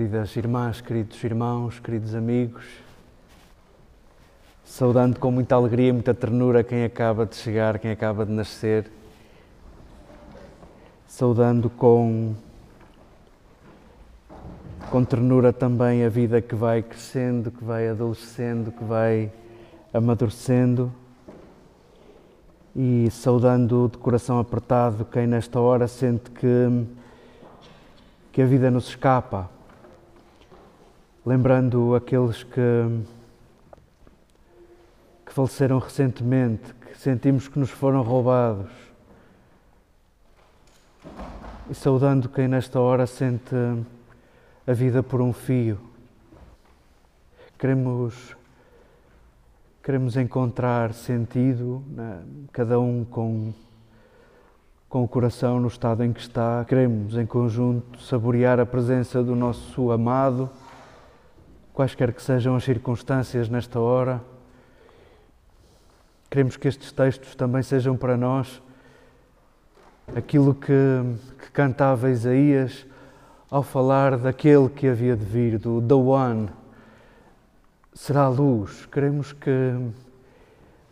Queridas irmãs, queridos irmãos, queridos amigos, saudando com muita alegria e muita ternura quem acaba de chegar, quem acaba de nascer, saudando com, com ternura também a vida que vai crescendo, que vai adolescendo, que vai amadurecendo. E saudando de coração apertado quem nesta hora sente que, que a vida nos escapa lembrando aqueles que, que faleceram recentemente, que sentimos que nos foram roubados. E saudando quem nesta hora sente a vida por um fio. Queremos, queremos encontrar sentido, né? cada um com, com o coração no estado em que está. Queremos, em conjunto, saborear a presença do nosso amado quaisquer que sejam as circunstâncias nesta hora. Queremos que estes textos também sejam para nós aquilo que, que cantava Isaías ao falar daquele que havia de vir, do The One, será luz. Queremos que,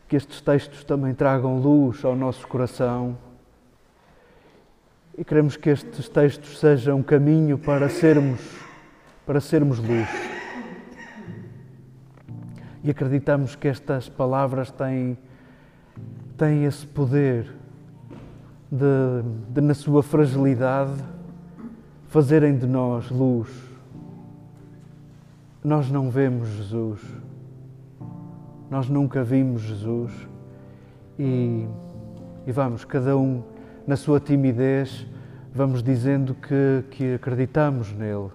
que estes textos também tragam luz ao nosso coração e queremos que estes textos sejam um caminho para sermos, para sermos luz e acreditamos que estas palavras têm, têm esse poder de, de, na sua fragilidade, fazerem de nós luz. Nós não vemos Jesus, nós nunca vimos Jesus e, e vamos, cada um na sua timidez, vamos dizendo que, que acreditamos nele.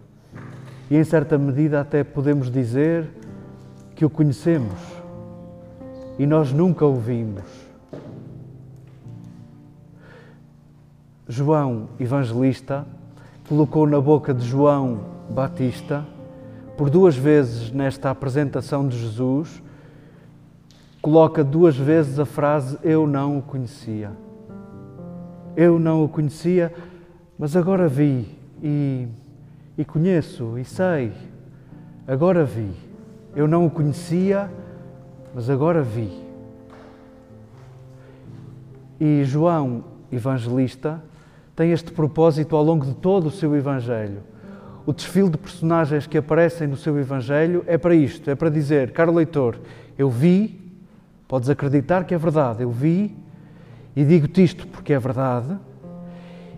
E em certa medida até podemos dizer que o conhecemos e nós nunca o vimos. João Evangelista colocou na boca de João Batista, por duas vezes nesta apresentação de Jesus, coloca duas vezes a frase Eu não o conhecia. Eu não o conhecia, mas agora vi e, e conheço e sei. Agora vi. Eu não o conhecia, mas agora vi. E João, evangelista, tem este propósito ao longo de todo o seu Evangelho. O desfile de personagens que aparecem no seu Evangelho é para isto: é para dizer, caro leitor, eu vi, podes acreditar que é verdade, eu vi e digo-te isto porque é verdade,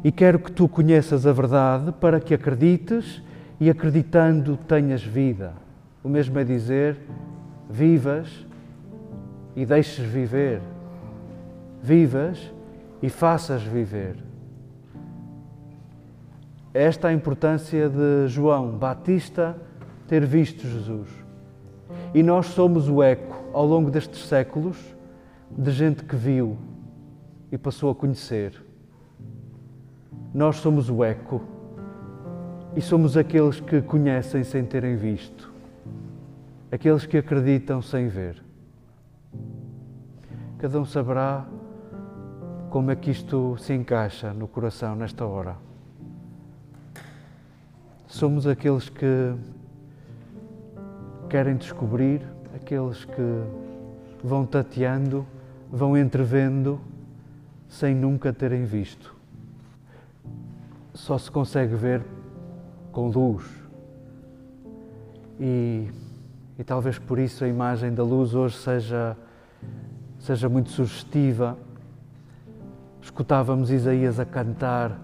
e quero que tu conheças a verdade para que acredites e acreditando tenhas vida. O mesmo é dizer: vivas e deixes viver. Vivas e faças viver. Esta é a importância de João Batista ter visto Jesus. E nós somos o eco, ao longo destes séculos, de gente que viu e passou a conhecer. Nós somos o eco e somos aqueles que conhecem sem terem visto aqueles que acreditam sem ver. Cada um saberá como é que isto se encaixa no coração nesta hora. Somos aqueles que querem descobrir, aqueles que vão tateando, vão entrevendo, sem nunca terem visto. Só se consegue ver com luz. E e talvez por isso a imagem da luz hoje seja, seja muito sugestiva. Escutávamos Isaías a cantar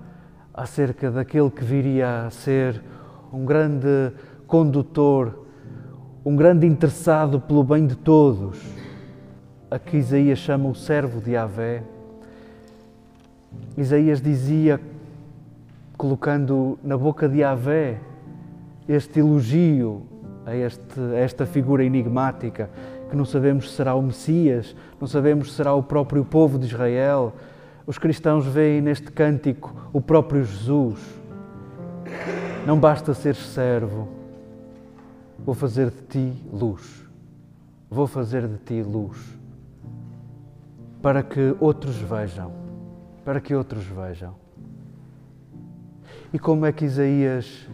acerca daquele que viria a ser um grande condutor, um grande interessado pelo bem de todos, a que Isaías chama o servo de Avé. Isaías dizia, colocando na boca de Avé este elogio a, este, a esta figura enigmática que não sabemos se será o Messias, não sabemos se será o próprio povo de Israel. Os cristãos veem neste cântico o próprio Jesus. Não basta ser servo, vou fazer de ti luz. Vou fazer de ti luz para que outros vejam, para que outros vejam. E como é que Isaías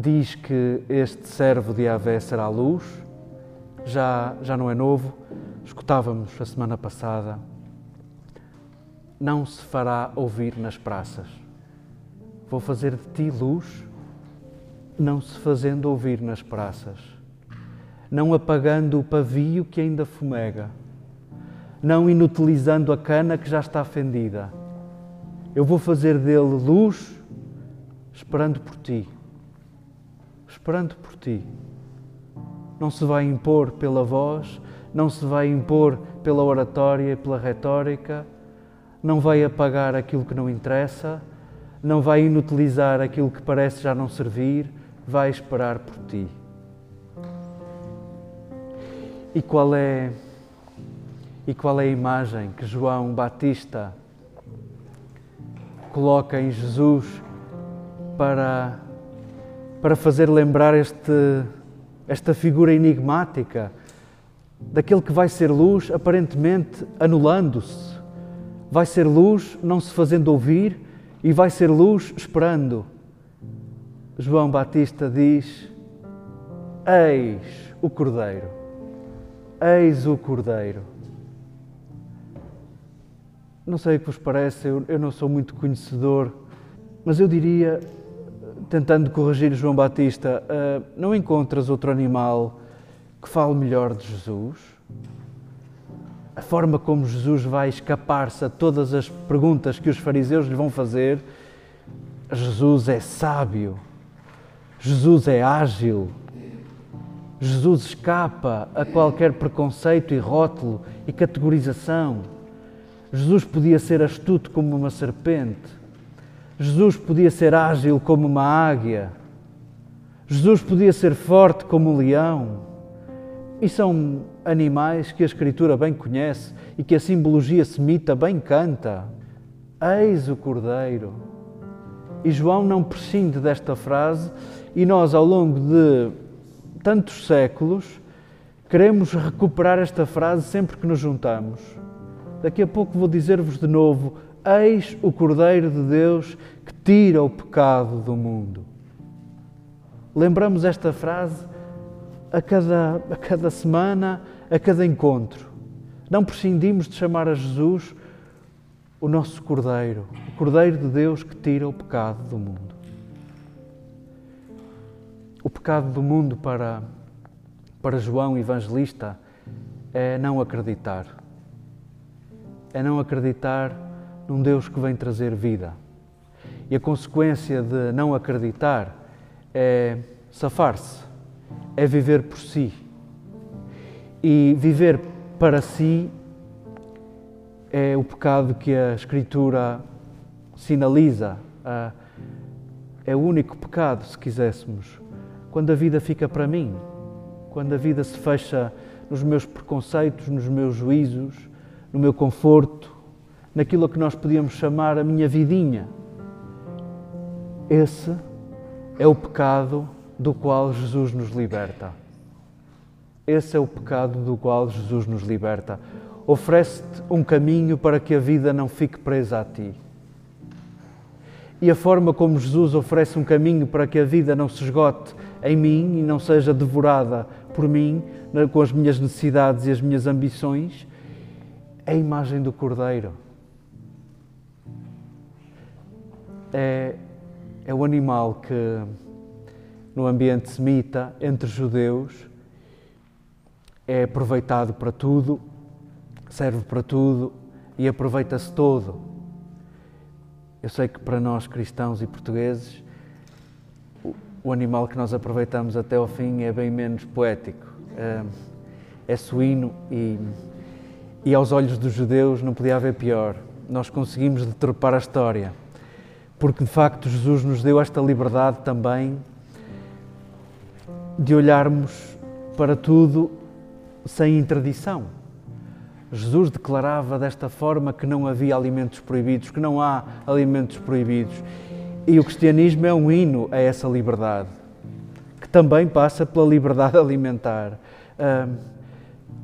diz que este servo de Yahvé será luz, já, já não é novo, escutávamos a semana passada, não se fará ouvir nas praças. Vou fazer de ti luz, não se fazendo ouvir nas praças, não apagando o pavio que ainda fumega, não inutilizando a cana que já está fendida. Eu vou fazer dele luz, esperando por ti, esperando por ti. Não se vai impor pela voz, não se vai impor pela oratória e pela retórica, não vai apagar aquilo que não interessa, não vai inutilizar aquilo que parece já não servir, vai esperar por ti. E qual é e qual é a imagem que João Batista coloca em Jesus para para fazer lembrar este esta figura enigmática daquele que vai ser luz aparentemente anulando-se. Vai ser luz não se fazendo ouvir e vai ser luz esperando. João Batista diz: Eis o Cordeiro, eis o Cordeiro. Não sei o que vos parece, eu, eu não sou muito conhecedor, mas eu diria, tentando corrigir João Batista, uh, não encontras outro animal que fale melhor de Jesus? A forma como Jesus vai escapar-se a todas as perguntas que os fariseus lhe vão fazer. Jesus é sábio, Jesus é ágil, Jesus escapa a qualquer preconceito e rótulo e categorização. Jesus podia ser astuto como uma serpente. Jesus podia ser ágil como uma águia. Jesus podia ser forte como um leão. E são animais que a Escritura bem conhece e que a simbologia semita bem canta. Eis o Cordeiro. E João não prescinde desta frase, e nós, ao longo de tantos séculos, queremos recuperar esta frase sempre que nos juntamos. Daqui a pouco vou dizer-vos de novo: Eis o Cordeiro de Deus que tira o pecado do mundo. Lembramos esta frase a cada, a cada semana, a cada encontro. Não prescindimos de chamar a Jesus o nosso Cordeiro, o Cordeiro de Deus que tira o pecado do mundo. O pecado do mundo para, para João Evangelista é não acreditar. É não acreditar num Deus que vem trazer vida. E a consequência de não acreditar é safar-se é viver por si. E viver para si é o pecado que a Escritura sinaliza. É o único pecado, se quiséssemos. Quando a vida fica para mim, quando a vida se fecha nos meus preconceitos, nos meus juízos, no meu conforto, naquilo que nós podíamos chamar a minha vidinha. Esse é o pecado do qual Jesus nos liberta. Esse é o pecado do qual Jesus nos liberta. Oferece-te um caminho para que a vida não fique presa a ti. E a forma como Jesus oferece um caminho para que a vida não se esgote em mim e não seja devorada por mim, com as minhas necessidades e as minhas ambições, é a imagem do Cordeiro. É, é o animal que no ambiente semita, entre judeus, é aproveitado para tudo, serve para tudo e aproveita-se todo. Eu sei que para nós cristãos e portugueses, o animal que nós aproveitamos até ao fim é bem menos poético. É, é suíno e, e aos olhos dos judeus não podia haver pior. Nós conseguimos deturpar a história, porque de facto Jesus nos deu esta liberdade também de olharmos para tudo sem interdição. Jesus declarava desta forma que não havia alimentos proibidos, que não há alimentos proibidos. E o cristianismo é um hino a essa liberdade, que também passa pela liberdade alimentar.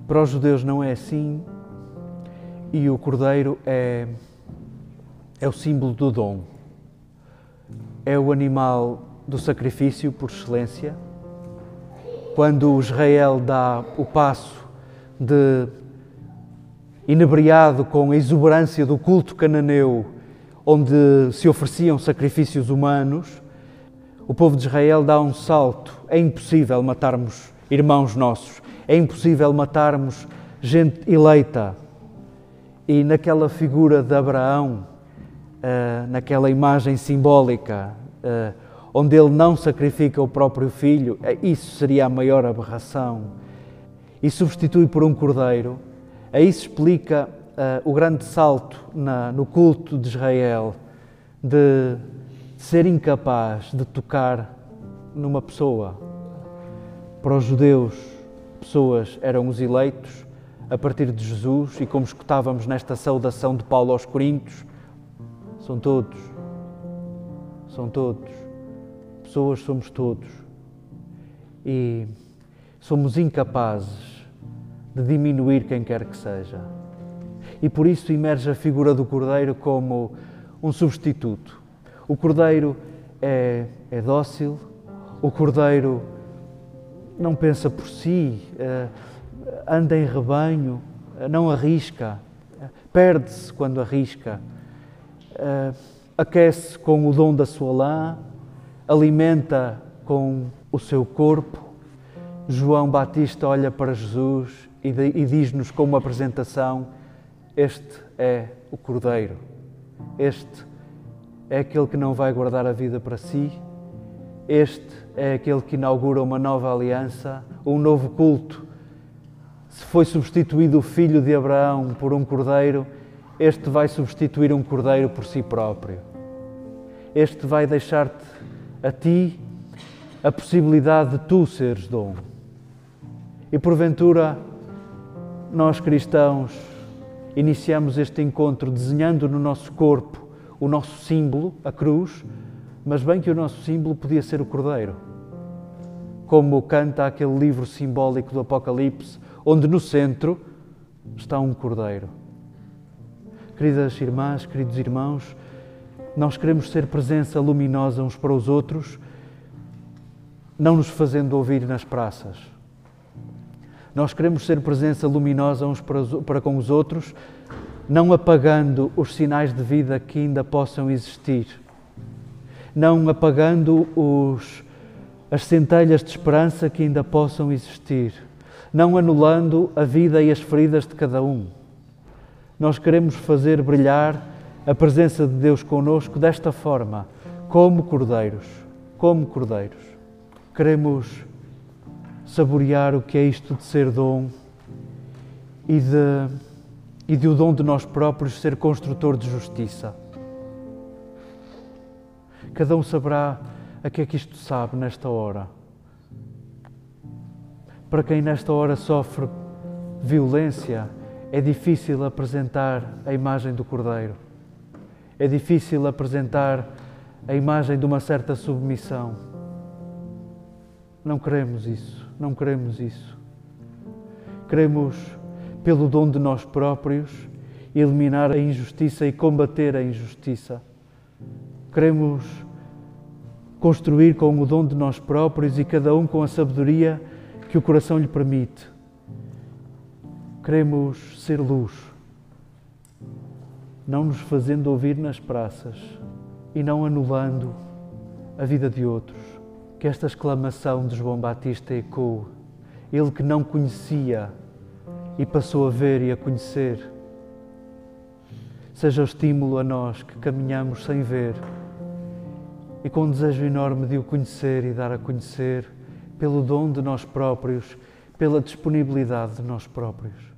Para os judeus não é assim, e o cordeiro é, é o símbolo do dom. É o animal do sacrifício por excelência. Quando Israel dá o passo de, inebriado com a exuberância do culto cananeu, onde se ofereciam sacrifícios humanos, o povo de Israel dá um salto. É impossível matarmos irmãos nossos, é impossível matarmos gente eleita. E naquela figura de Abraão, uh, naquela imagem simbólica, uh, onde ele não sacrifica o próprio filho, uh, isso seria a maior aberração. E substitui por um cordeiro. Aí se explica o grande salto na, no culto de Israel, de ser incapaz de tocar numa pessoa. Para os judeus, pessoas eram os eleitos a partir de Jesus e como escutávamos nesta saudação de Paulo aos Coríntios, são todos. São todos. Pessoas somos todos. E somos incapazes de diminuir quem quer que seja. E por isso emerge a figura do Cordeiro como um substituto o cordeiro é, é dócil, o cordeiro não pensa por si, eh, anda em rebanho, eh, não arrisca, perde-se quando arrisca, eh, aquece com o dom da sua lã, alimenta com o seu corpo. João Batista olha para Jesus e diz-nos com uma apresentação: Este é o Cordeiro, este é aquele que não vai guardar a vida para si. Este é aquele que inaugura uma nova aliança, um novo culto. Se foi substituído o filho de Abraão por um cordeiro, este vai substituir um cordeiro por si próprio. Este vai deixar-te a ti a possibilidade de tu seres dom. E porventura, nós cristãos iniciamos este encontro desenhando no nosso corpo o nosso símbolo, a cruz, mas bem que o nosso símbolo podia ser o Cordeiro. Como canta aquele livro simbólico do Apocalipse, onde no centro está um Cordeiro. Queridas irmãs, queridos irmãos, nós queremos ser presença luminosa uns para os outros, não nos fazendo ouvir nas praças. Nós queremos ser presença luminosa uns para, para com os outros, não apagando os sinais de vida que ainda possam existir, não apagando os, as centelhas de esperança que ainda possam existir, não anulando a vida e as feridas de cada um. Nós queremos fazer brilhar a presença de Deus conosco desta forma, como cordeiros, como cordeiros. Queremos saborear o que é isto de ser dom e de e o dom de nós próprios ser construtor de justiça. Cada um saberá a que é que isto sabe nesta hora. Para quem nesta hora sofre violência, é difícil apresentar a imagem do Cordeiro. É difícil apresentar a imagem de uma certa submissão. Não queremos isso, não queremos isso. Queremos pelo dom de nós próprios, eliminar a injustiça e combater a injustiça. Queremos construir com o dom de nós próprios e cada um com a sabedoria que o coração lhe permite. Queremos ser luz, não nos fazendo ouvir nas praças e não anulando a vida de outros. Que esta exclamação de João Batista ecoe. Ele que não conhecia e passou a ver e a conhecer. Seja o estímulo a nós que caminhamos sem ver e com um desejo enorme de o conhecer e dar a conhecer pelo dom de nós próprios, pela disponibilidade de nós próprios.